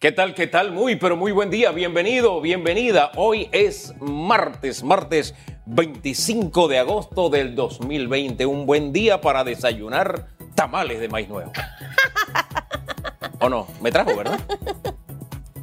¿Qué tal? ¿Qué tal? Muy, pero muy buen día. Bienvenido, bienvenida. Hoy es martes, martes 25 de agosto del 2020. Un buen día para desayunar tamales de maíz nuevo. ¿O no? Me trajo, ¿verdad?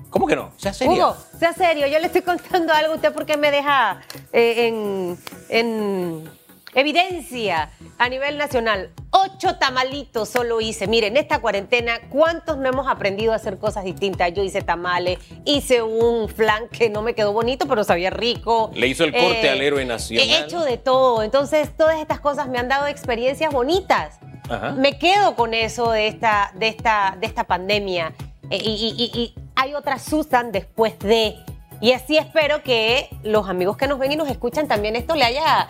¿Cómo que no? Sea serio. Hugo, sea serio. Yo le estoy contando algo a usted porque me deja eh, en, en evidencia a nivel nacional. Ocho tamalitos solo hice. Miren, en esta cuarentena, ¿cuántos no hemos aprendido a hacer cosas distintas? Yo hice tamales, hice un flan que no me quedó bonito, pero sabía rico. Le hizo el corte Eh, al héroe nacional. He hecho de todo. Entonces, todas estas cosas me han dado experiencias bonitas. Ajá. Me quedo con eso de esta, de esta, de esta pandemia. Eh, y, y- y- y hay otras Susan después de. Y así espero que los amigos que nos ven y nos escuchan también esto le haya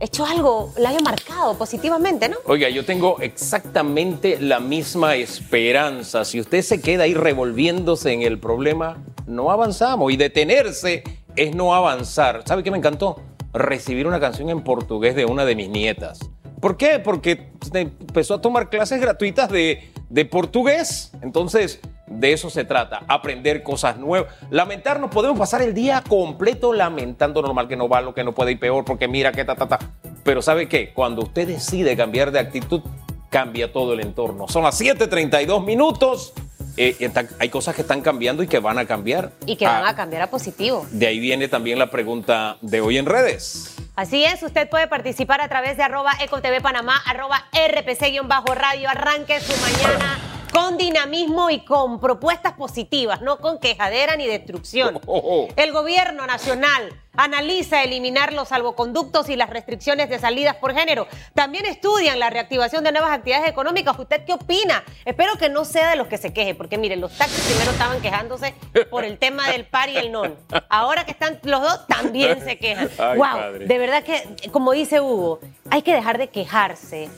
hecho algo, le haya marcado positivamente, ¿no? Oiga, yo tengo exactamente la misma esperanza. Si usted se queda ahí revolviéndose en el problema, no avanzamos. Y detenerse es no avanzar. ¿Sabe qué me encantó? Recibir una canción en portugués de una de mis nietas. ¿Por qué? Porque empezó a tomar clases gratuitas de, de portugués. Entonces, de eso se trata, aprender cosas nuevas. Lamentarnos, podemos pasar el día completo lamentando normal que no va, lo que no puede ir peor, porque mira que ta, ta, ta. Pero ¿sabe qué? Cuando usted decide cambiar de actitud, cambia todo el entorno. Son las 7:32 minutos. Eh, hay cosas que están cambiando y que van a cambiar. Y que van Ah, a cambiar a positivo. De ahí viene también la pregunta de hoy en redes. Así es, usted puede participar a través de arroba ecotv panamá, arroba rpc-radio, arranque su mañana con dinamismo y con propuestas positivas, no con quejadera ni destrucción. Oh, oh, oh. El gobierno nacional analiza eliminar los salvoconductos y las restricciones de salidas por género. También estudian la reactivación de nuevas actividades económicas. ¿Usted qué opina? Espero que no sea de los que se queje, porque miren, los taxis primero estaban quejándose por el tema del par y el non. Ahora que están los dos, también se quejan. Ay, wow, padre. de verdad que, como dice Hugo, hay que dejar de quejarse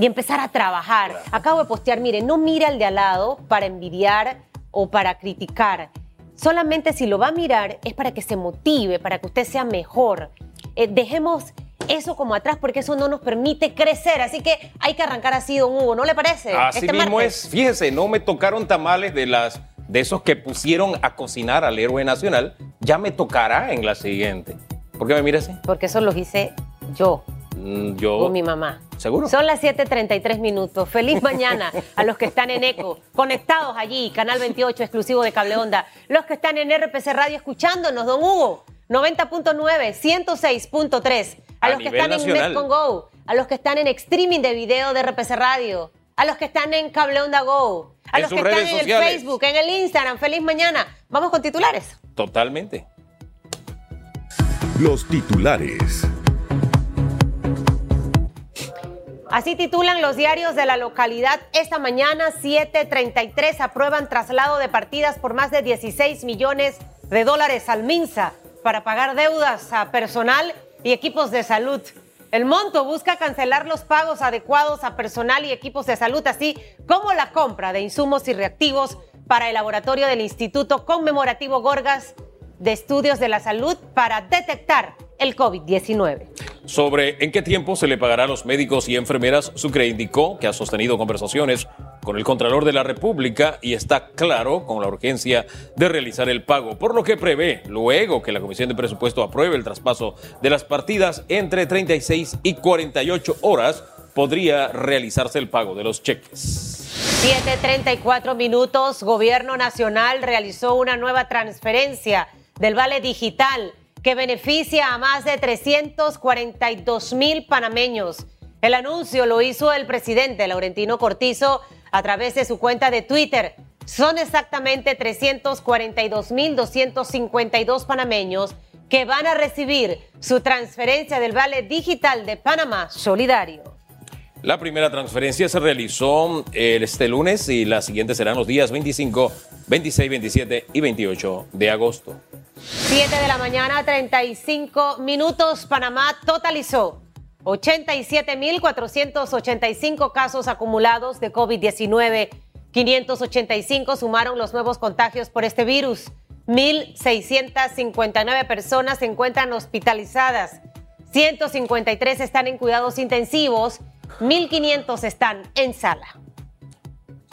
y empezar a trabajar. Acabo de postear, mire, no mire al de al lado para envidiar o para criticar. Solamente si lo va a mirar es para que se motive, para que usted sea mejor. Eh, dejemos eso como atrás porque eso no nos permite crecer. Así que hay que arrancar así, don Hugo, ¿no le parece? Así Este mismo martes. es. Fíjese, no me tocaron tamales de las de esos que pusieron a cocinar al héroe nacional. Ya me tocará en la siguiente. ¿Por qué me mira así? Porque eso lo hice yo. Mm, Yo. con mi mamá. ¿Seguro? Son las 7:33 minutos. Feliz mañana a los que están en ECO, conectados allí, Canal 28, exclusivo de Cable Onda. Los que están en RPC Radio escuchándonos, don Hugo, 90.9, 106.3. A, A los que están nacional. en Netcon Go, a los que están en streaming de video de RPC Radio, a los que están en Cable Onda Go, a En los que están en sociales. el Facebook, en el Instagram. Feliz mañana. Vamos con titulares. Totalmente. Los titulares. Así titulan los diarios de la localidad. Esta mañana, 7:33, aprueban traslado de partidas por más de 16 millones de dólares al MINSA para pagar deudas a personal y equipos de salud. El monto busca cancelar los pagos adecuados a personal y equipos de salud, así como la compra de insumos y reactivos para el laboratorio del Instituto Conmemorativo Gorgas de Estudios de la Salud para detectar el COVID-19. Sobre en qué tiempo se le pagará a los médicos y enfermeras, Sucre indicó que ha sostenido conversaciones con el Contralor de la República y está claro con la urgencia de realizar el pago, por lo que prevé, luego que la Comisión de Presupuesto apruebe el traspaso de las partidas entre 36 y 48 horas, podría realizarse el pago de los cheques. 7.34 minutos, Gobierno Nacional realizó una nueva transferencia del Vale Digital que beneficia a más de 342 mil panameños. El anuncio lo hizo el presidente Laurentino Cortizo a través de su cuenta de Twitter. Son exactamente 342 mil 252 panameños que van a recibir su transferencia del Vale Digital de Panamá Solidario. La primera transferencia se realizó eh, este lunes y la siguiente serán los días 25, 26, 27 y 28 de agosto. 7 de la mañana, 35 minutos. Panamá totalizó 87.485 casos acumulados de COVID-19. 585 sumaron los nuevos contagios por este virus. 1.659 personas se encuentran hospitalizadas. 153 están en cuidados intensivos. 1.500 están en sala.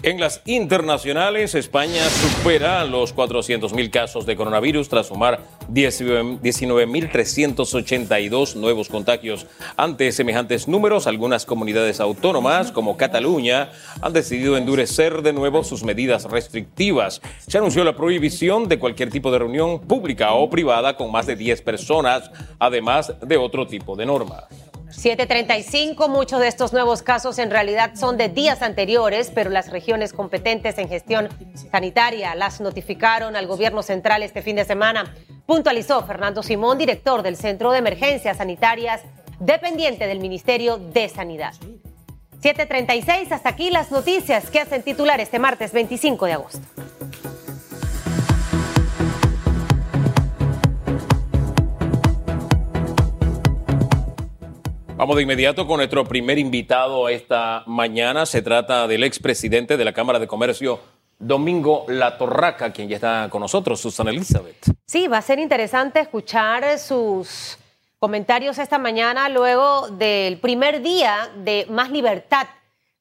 En las internacionales, España supera los 400.000 casos de coronavirus tras sumar 19.382 nuevos contagios. Ante semejantes números, algunas comunidades autónomas, como Cataluña, han decidido endurecer de nuevo sus medidas restrictivas. Se anunció la prohibición de cualquier tipo de reunión pública o privada con más de 10 personas, además de otro tipo de normas. 735, muchos de estos nuevos casos en realidad son de días anteriores, pero las regiones competentes en gestión sanitaria las notificaron al gobierno central este fin de semana. Puntualizó Fernando Simón, director del Centro de Emergencias Sanitarias, dependiente del Ministerio de Sanidad. 736, hasta aquí las noticias que hacen titular este martes 25 de agosto. Vamos de inmediato con nuestro primer invitado esta mañana. Se trata del expresidente de la Cámara de Comercio, Domingo La Torraca, quien ya está con nosotros, Susana Elizabeth. Sí, va a ser interesante escuchar sus comentarios esta mañana luego del primer día de más libertad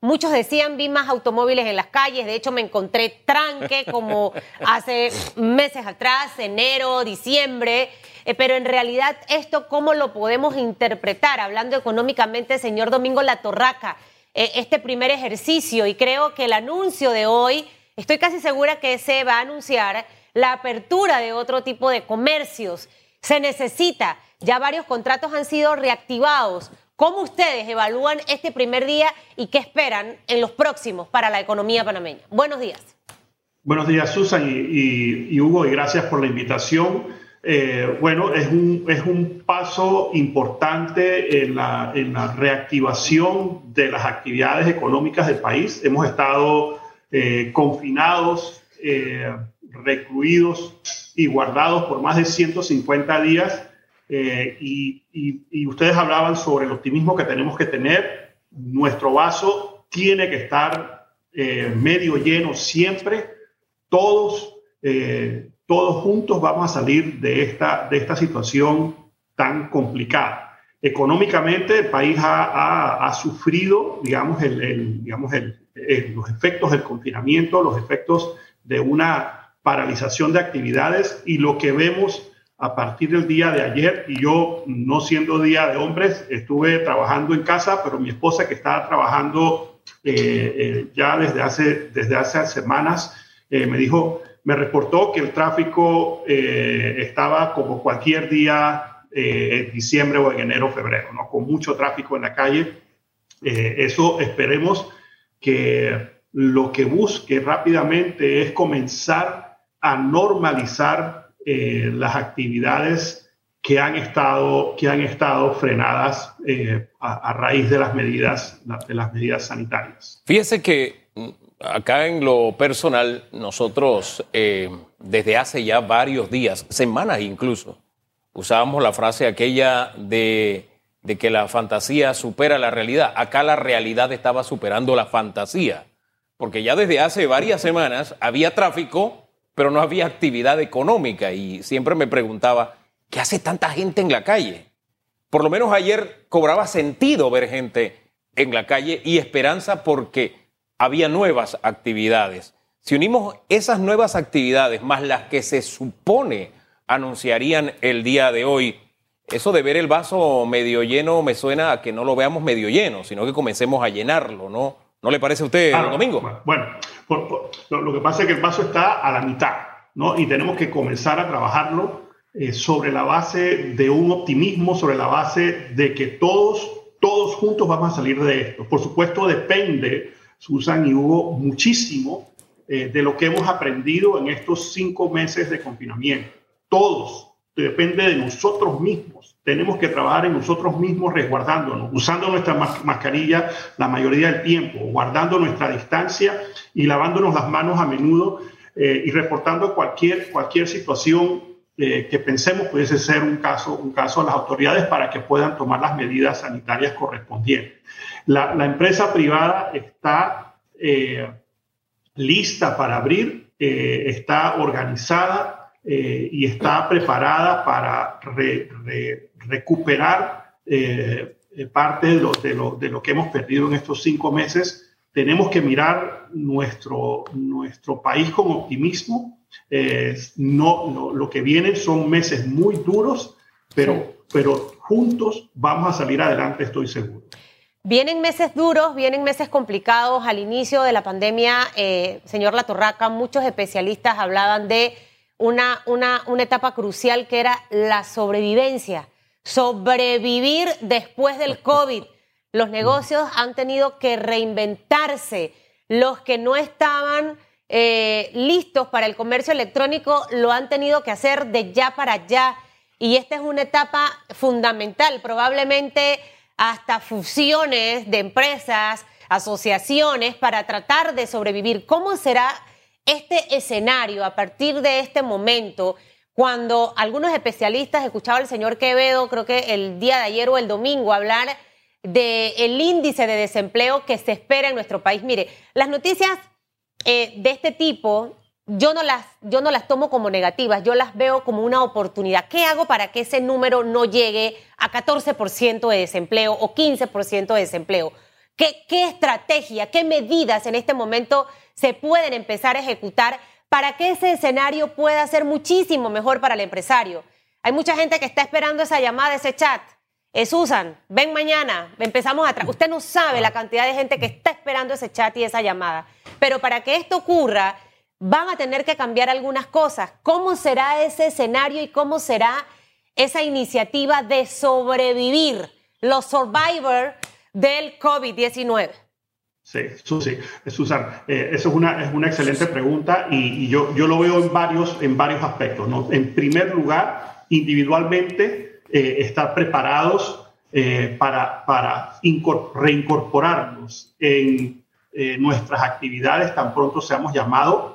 Muchos decían, vi más automóviles en las calles, de hecho me encontré tranque como hace meses atrás, enero, diciembre, eh, pero en realidad esto, ¿cómo lo podemos interpretar? Hablando económicamente, señor Domingo La Torraca, eh, este primer ejercicio y creo que el anuncio de hoy, estoy casi segura que se va a anunciar la apertura de otro tipo de comercios. Se necesita, ya varios contratos han sido reactivados ¿Cómo ustedes evalúan este primer día y qué esperan en los próximos para la economía panameña? Buenos días. Buenos días, Susan y, Hugo, y gracias por la invitación. Eh, bueno, es un, es un paso importante en la, en la, reactivación de las actividades económicas del país. Hemos estado eh, confinados, eh, recluidos y guardados por más de 150 días eh, y, ustedes hablaban sobre el optimismo que tenemos que tener. Nuestro vaso tiene que estar eh, medio lleno siempre. Todos, eh, todos juntos vamos a salir de esta, de esta situación tan complicada. Económicamente el país ha, ha, sufrido, digamos, el, digamos los efectos del confinamiento, los efectos de una paralización de actividades y lo que vemos a partir del día de ayer y yo, no siendo día de hombres, estuve trabajando en casa, pero mi esposa que estaba trabajando eh, eh, ya desde hace, desde hace semanas, eh, me dijo, me reportó que el tráfico estaba como cualquier día en diciembre o en enero, febrero, ¿no? con mucho tráfico en la calle. eso esperemos que lo que busque rápidamente es comenzar a normalizar eh, las actividades que han estado, que han estado frenadas eh, a, raíz de las medidas, de las medidas sanitarias. Fíjese que mm, acá en lo personal, nosotros eh, desde hace ya varios días, semanas incluso, usábamos la frase aquella de, de que la fantasía supera la realidad. Acá la realidad estaba superando la fantasía, porque ya desde hace varias semanas había tráfico pero no había actividad económica y siempre me preguntaba, ¿qué hace tanta gente en la calle? Por lo menos ayer cobraba sentido ver gente en la calle y esperanza porque había nuevas actividades. Si unimos esas nuevas actividades más las que se supone anunciarían el día de hoy, eso de ver el vaso medio lleno me suena a que no lo veamos medio lleno, sino que comencemos a llenarlo, ¿no? ¿No le parece a usted, Domingo? Bueno, lo, que pasa es que el paso está a la mitad, ¿no? Y tenemos que comenzar a trabajarlo eh, sobre la base de un optimismo, sobre la base de que todos, todos juntos vamos a salir de esto. Por supuesto, depende, Susan y Hugo, muchísimo eh, de lo que hemos aprendido en estos cinco meses de confinamiento. Todos, depende de nosotros mismos tenemos que trabajar en nosotros mismos resguardándonos, usando nuestra mascarilla la mayoría del tiempo, guardando nuestra distancia y lavándonos las manos a menudo eh, y reportando cualquier, cualquier situación eh, que pensemos pudiese ser un caso, un caso a las autoridades para que puedan tomar las medidas sanitarias correspondientes. La, empresa privada está eh, lista para abrir, está organizada y está preparada para recuperar eh, parte de lo, de, lo, de lo, que hemos perdido en estos cinco meses tenemos que mirar nuestro, nuestro país con optimismo. no, lo que vienen son meses muy duros, pero, pero juntos vamos a salir adelante, estoy seguro. Vienen meses duros, vienen meses complicados. Al inicio de la pandemia, eh, señor Latorraca, muchos especialistas hablaban de una, una, una etapa crucial que era la sobrevivencia, sobrevivir después del COVID. Los negocios han tenido que reinventarse. Los que no estaban eh, listos para el comercio electrónico lo han tenido que hacer de ya para allá. Y esta es una etapa fundamental. Probablemente hasta fusiones de empresas, asociaciones para tratar de sobrevivir. ¿Cómo será este escenario a partir de este momento? Cuando algunos especialistas, escuchaba al señor Quevedo, creo que el día de ayer o el domingo, hablar del índice de desempleo que se espera en nuestro país. Mire, las noticias eh, de este tipo yo no, las, yo no las tomo como negativas, yo las veo como una oportunidad. ¿Qué hago para que ese número no llegue a 14% de desempleo o 15% de desempleo? ¿Qué, ¿Qué estrategia, qué medidas en este momento se pueden empezar a ejecutar para que ese escenario pueda ser muchísimo mejor para el empresario? Hay mucha gente que está esperando esa llamada, ese chat. Es Susan, ven mañana, empezamos atrás. Usted no sabe la cantidad de gente que está esperando ese chat y esa llamada. Pero para que esto ocurra, van a tener que cambiar algunas cosas. ¿Cómo será ese escenario y cómo será esa iniciativa de sobrevivir los survivors del COVID-19? Sí, Susi, Susan, eh, eso es una, es una excelente pregunta y, yo, yo lo veo en varios, en varios aspectos. ¿no? En primer lugar, individualmente, eh, estar preparados eh, para, para reincorporarnos en nuestras actividades tan pronto seamos llamados,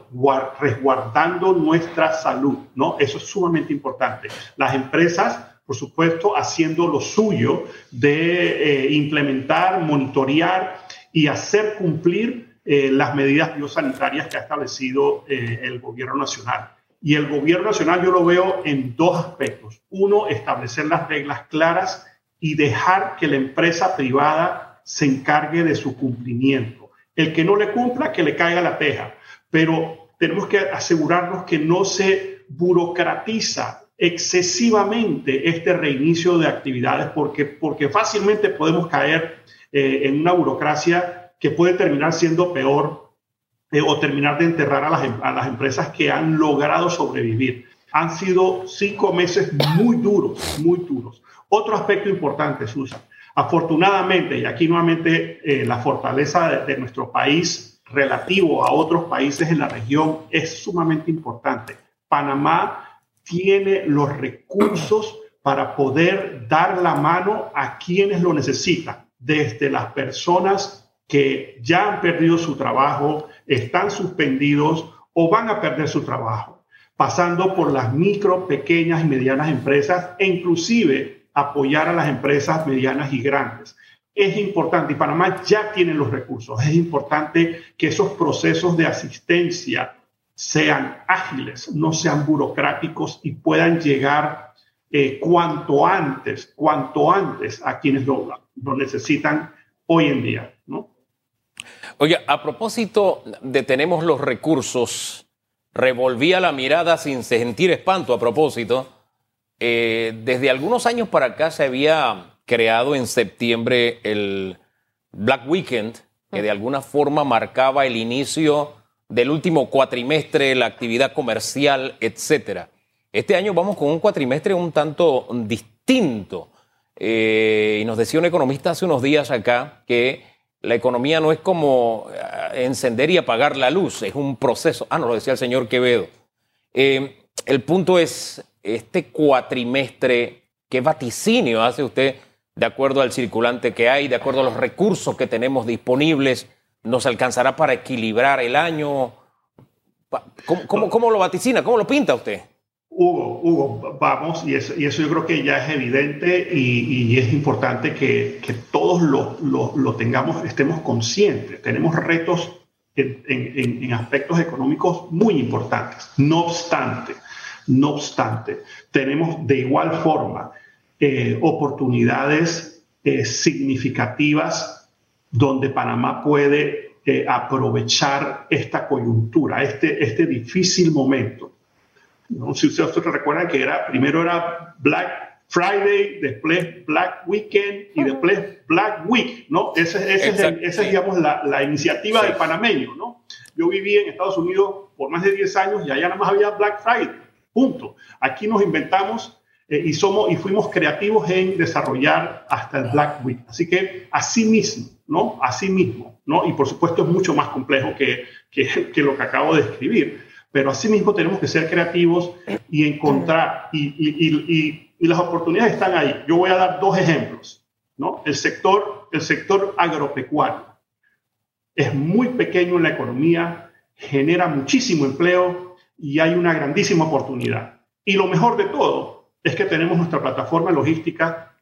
resguardando nuestra salud, ¿no? Eso es sumamente importante. Las empresas, por supuesto, haciendo lo suyo de implementar, monitorear y hacer cumplir eh, las medidas biosanitarias que ha establecido el gobierno nacional. Y el gobierno nacional yo lo veo en dos aspectos. Uno, establecer las reglas claras y dejar que la empresa privada se encargue de su cumplimiento. El que no le cumpla, que le caiga la teja. Pero tenemos que asegurarnos que no se burocratiza excesivamente este reinicio de actividades porque, porque fácilmente podemos caer eh, en una burocracia que puede terminar siendo peor eh, o terminar de enterrar a las, em, a las empresas que han logrado sobrevivir. Han sido cinco meses muy duros, muy duros. Otro aspecto importante, Susan, Afortunadamente, y aquí nuevamente eh, la fortaleza de, nuestro país relativo a otros países en la región es sumamente importante. Panamá tiene los recursos para poder dar la mano a quienes lo necesitan, desde las personas que ya han perdido su trabajo, están suspendidos o van a perder su trabajo, pasando por las micro, pequeñas y medianas empresas e inclusive apoyar a las empresas medianas y grandes. Es importante, y Panamá ya tiene los recursos, es importante que esos procesos de asistencia sean ágiles, no sean burocráticos y puedan llegar eh, cuanto antes, cuanto antes a quienes lo, necesitan hoy en día. ¿no? Oye, a propósito de tenemos los recursos, revolvía la mirada sin sentir espanto a propósito eh, desde algunos años para acá se había creado en septiembre el Black Weekend, que de alguna forma marcaba el inicio del último cuatrimestre, la actividad comercial, etc. Este año vamos con un cuatrimestre un tanto distinto. Eh, y nos decía un economista hace unos días acá que la economía no es como eh, encender y apagar la luz, es un proceso. Ah, no, lo decía el señor Quevedo. el punto es, este cuatrimestre, ¿qué vaticinio hace usted de acuerdo al circulante que hay, de acuerdo a los recursos que tenemos disponibles? ¿Nos alcanzará para equilibrar el año? ¿Cómo, cómo, lo vaticina? ¿Cómo lo pinta usted? Hugo, Hugo, vamos, y eso, y eso yo creo que ya es evidente y, es importante que, todos lo, tengamos, estemos conscientes. Tenemos retos en aspectos económicos muy importantes. No obstante, no obstante, tenemos de igual forma eh, oportunidades eh, significativas donde Panamá puede eh, aprovechar esta coyuntura, este, este difícil momento. ¿No? Si ustedes recuerdan que era, primero era Black Friday, después Black Weekend y después Black Week, ¿no? Esa ese es, digamos, la, la iniciativa del panameño, ¿no? Yo viví en Estados Unidos por más de 10 años y allá nada más había Black Friday, punto. Aquí nos inventamos eh, y, somos, y fuimos creativos en desarrollar hasta el Black Week. Así que así mismo, ¿no? Así mismo, ¿no? Y por supuesto es mucho más complejo que, que, que lo que acabo de escribir, pero así mismo tenemos que ser creativos y encontrar y las oportunidades están ahí. Yo voy a dar dos ejemplos. ¿no? El, sector, el sector agropecuario es muy pequeño en la economía, genera muchísimo empleo y hay una grandísima oportunidad. Y lo mejor de todo es que tenemos nuestra plataforma logística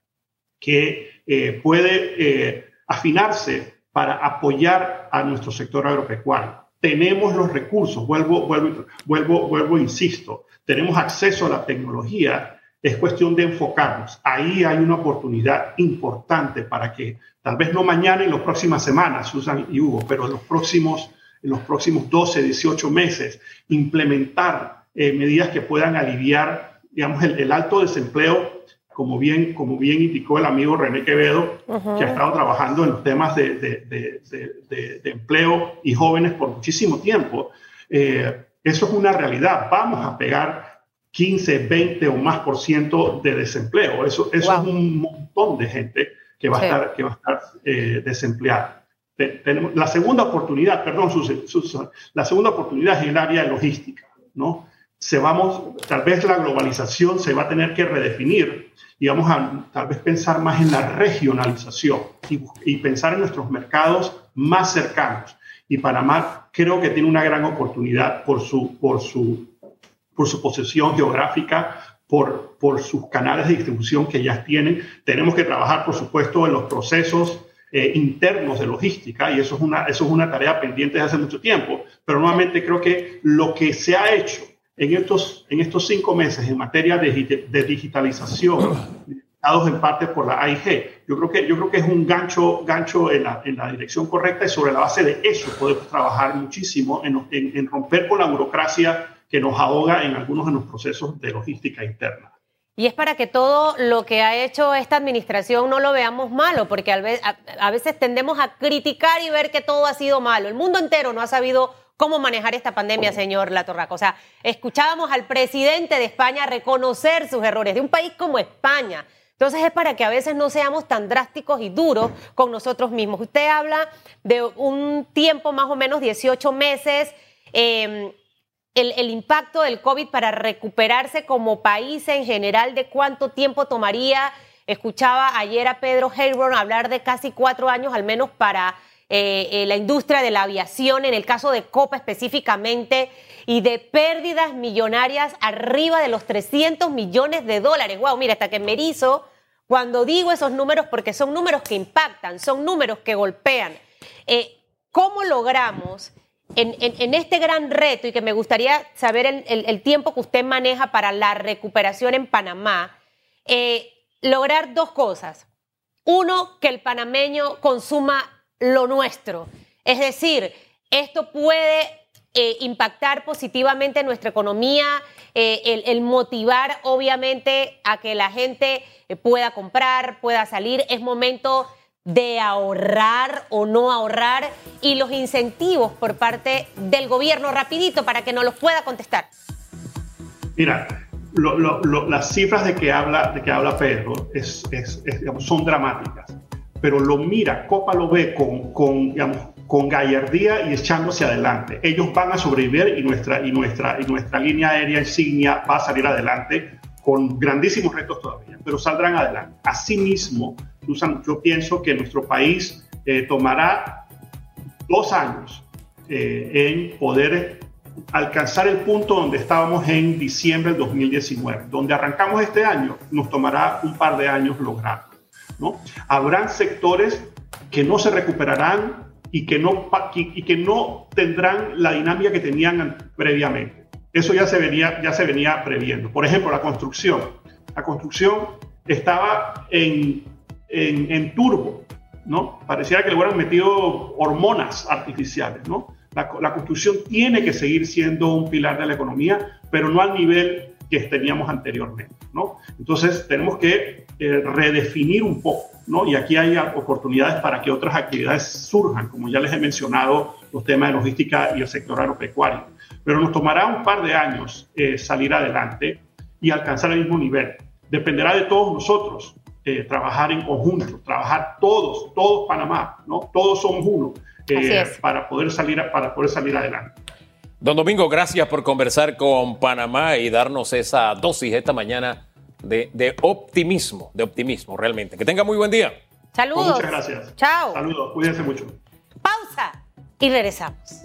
que eh, puede eh, afinarse para apoyar a nuestro sector agropecuario. Tenemos los recursos, vuelvo, vuelvo, vuelvo, vuelvo, insisto, tenemos acceso a la tecnología es cuestión de enfocarnos. Ahí hay una oportunidad importante para que, tal vez no mañana, en las próximas semanas, Susan y Hugo, pero en los próximos, en los próximos 12, 18 meses, implementar eh, medidas que puedan aliviar, digamos, el, alto desempleo, como bien, como bien indicó el amigo René Quevedo, que ha estado trabajando en los temas de, de, empleo y jóvenes por muchísimo tiempo. Eh, eso es una realidad. Vamos a pegar 15, 20 o más por ciento de desempleo. Eso, es un montón de gente que va a estar, que va a estar eh, desempleada. Tenemos, la segunda oportunidad, perdón, Susan, la segunda oportunidad es el área de logística, ¿no? Se vamos, tal vez la globalización se va a tener que redefinir y vamos a tal vez pensar más en la regionalización y, pensar en nuestros mercados más cercanos. Y Panamá creo que tiene una gran oportunidad por su, por su por su posición geográfica, por, por sus canales de distribución que ya tienen. Tenemos que trabajar, por supuesto, en los procesos eh, internos de logística y eso es, una, eso es una tarea pendiente desde hace mucho tiempo, pero nuevamente creo que lo que se ha hecho en estos, en estos cinco meses en materia de, de digitalización, dados en parte por la AIG, yo creo que, yo creo que es un gancho, gancho en, la, en la dirección correcta y sobre la base de eso podemos trabajar muchísimo en, en, en romper con la burocracia que nos ahoga en algunos de los procesos de logística interna. Y es para que todo lo que ha hecho esta administración no lo veamos malo, porque a veces tendemos a criticar y ver que todo ha sido malo. El mundo entero no ha sabido cómo manejar esta pandemia, señor Latorraco. O sea, escuchábamos al presidente de España reconocer sus errores, de un país como España. Entonces es para que a veces no seamos tan drásticos y duros con nosotros mismos. Usted habla de un tiempo más o menos 18 meses. Eh, el, impacto del COVID para recuperarse como país en general, de cuánto tiempo tomaría. Escuchaba ayer a Pedro Heyron hablar de casi cuatro años al menos para eh, eh, la industria de la aviación, en el caso de Copa específicamente, y de pérdidas millonarias arriba de los 300 millones de dólares. Wow, mira, hasta que me erizo cuando digo esos números porque son números que impactan, son números que golpean. Eh, ¿Cómo logramos en, este gran reto y que me gustaría saber el, tiempo que usted maneja para la recuperación en Panamá, lograr dos cosas. Uno, que el panameño consuma lo nuestro. Es decir, esto puede eh, impactar positivamente nuestra economía, eh, el, motivar obviamente a que la gente pueda comprar, pueda salir. Es momento de ahorrar o no ahorrar y los incentivos por parte del gobierno rapidito para que nos los pueda contestar. Mira, las cifras de que habla, de que habla Pedro son dramáticas, pero lo mira, Copa lo ve con, con, con gallardía y echándose adelante. Ellos van a sobrevivir y nuestra, y, nuestra, y nuestra línea aérea insignia va a salir adelante con grandísimos retos todavía, pero saldrán adelante. Asimismo, yo pienso que nuestro país eh, tomará dos años eh, en poder alcanzar el punto donde estábamos en diciembre del 2019. Donde arrancamos este año, nos tomará un par de años lograrlo. ¿No? Habrán sectores que no se recuperarán y que no, y que no tendrán la dinámica que tenían previamente. Eso ya se, venía, ya se venía previendo. Por ejemplo, la construcción. La construcción estaba en en, turbo ¿no? Pareciera que le hubieran metido hormonas artificiales, ¿no? La, construcción tiene que seguir siendo un pilar de la economía, pero no al nivel que teníamos anteriormente, ¿no? Entonces tenemos que eh, redefinir un poco, ¿no? Y aquí hay oportunidades para que otras actividades surjan, como ya les he mencionado, los temas de logística y el sector agropecuario. Pero nos tomará un par de años eh, salir adelante y alcanzar el mismo nivel. Dependerá de todos nosotros eh, trabajar en conjunto, trabajar todos, todos Panamá, ¿no? Todos somos uno para poder salir para poder salir adelante. Don Domingo, gracias por conversar con Panamá y darnos esa dosis esta mañana de, optimismo, de optimismo realmente. Que tenga muy buen día. Saludos. muchas gracias. Chao. Saludos, cuídense mucho. Pausa y regresamos.